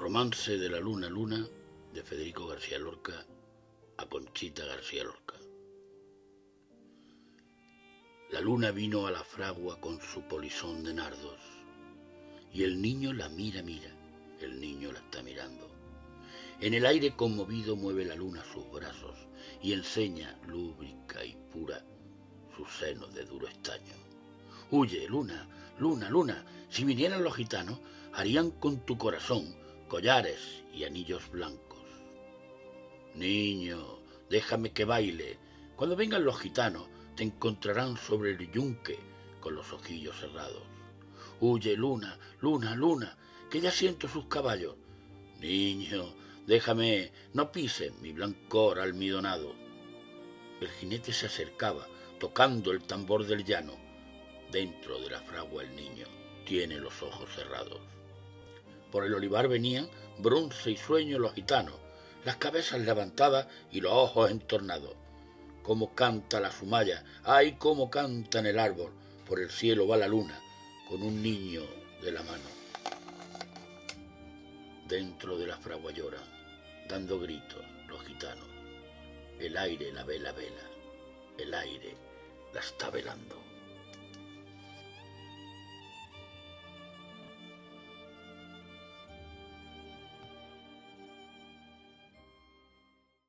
Romance de la Luna Luna de Federico García Lorca a Conchita García Lorca. La luna vino a la fragua con su polizón de nardos y el niño la mira, mira, el niño la está mirando. En el aire conmovido mueve la luna sus brazos y enseña, lúbrica y pura, sus senos de duro estaño. Huye, luna, luna, luna, si vinieran los gitanos, harían con tu corazón collares y anillos blancos. Niño, déjame que baile. Cuando vengan los gitanos, te encontrarán sobre el yunque con los ojillos cerrados. Huye, luna, luna, luna, que ya siento sus caballos. Niño, déjame, no pise mi blancor almidonado. El jinete se acercaba, tocando el tambor del llano. Dentro de la fragua el niño tiene los ojos cerrados. Por el olivar venían bronce y sueño los gitanos, las cabezas levantadas y los ojos entornados. Cómo canta la sumaya, ay, cómo canta en el árbol, por el cielo va la luna, con un niño de la mano. Dentro de la fragua lloran, dando gritos los gitanos. El aire la vela vela, el aire la está velando.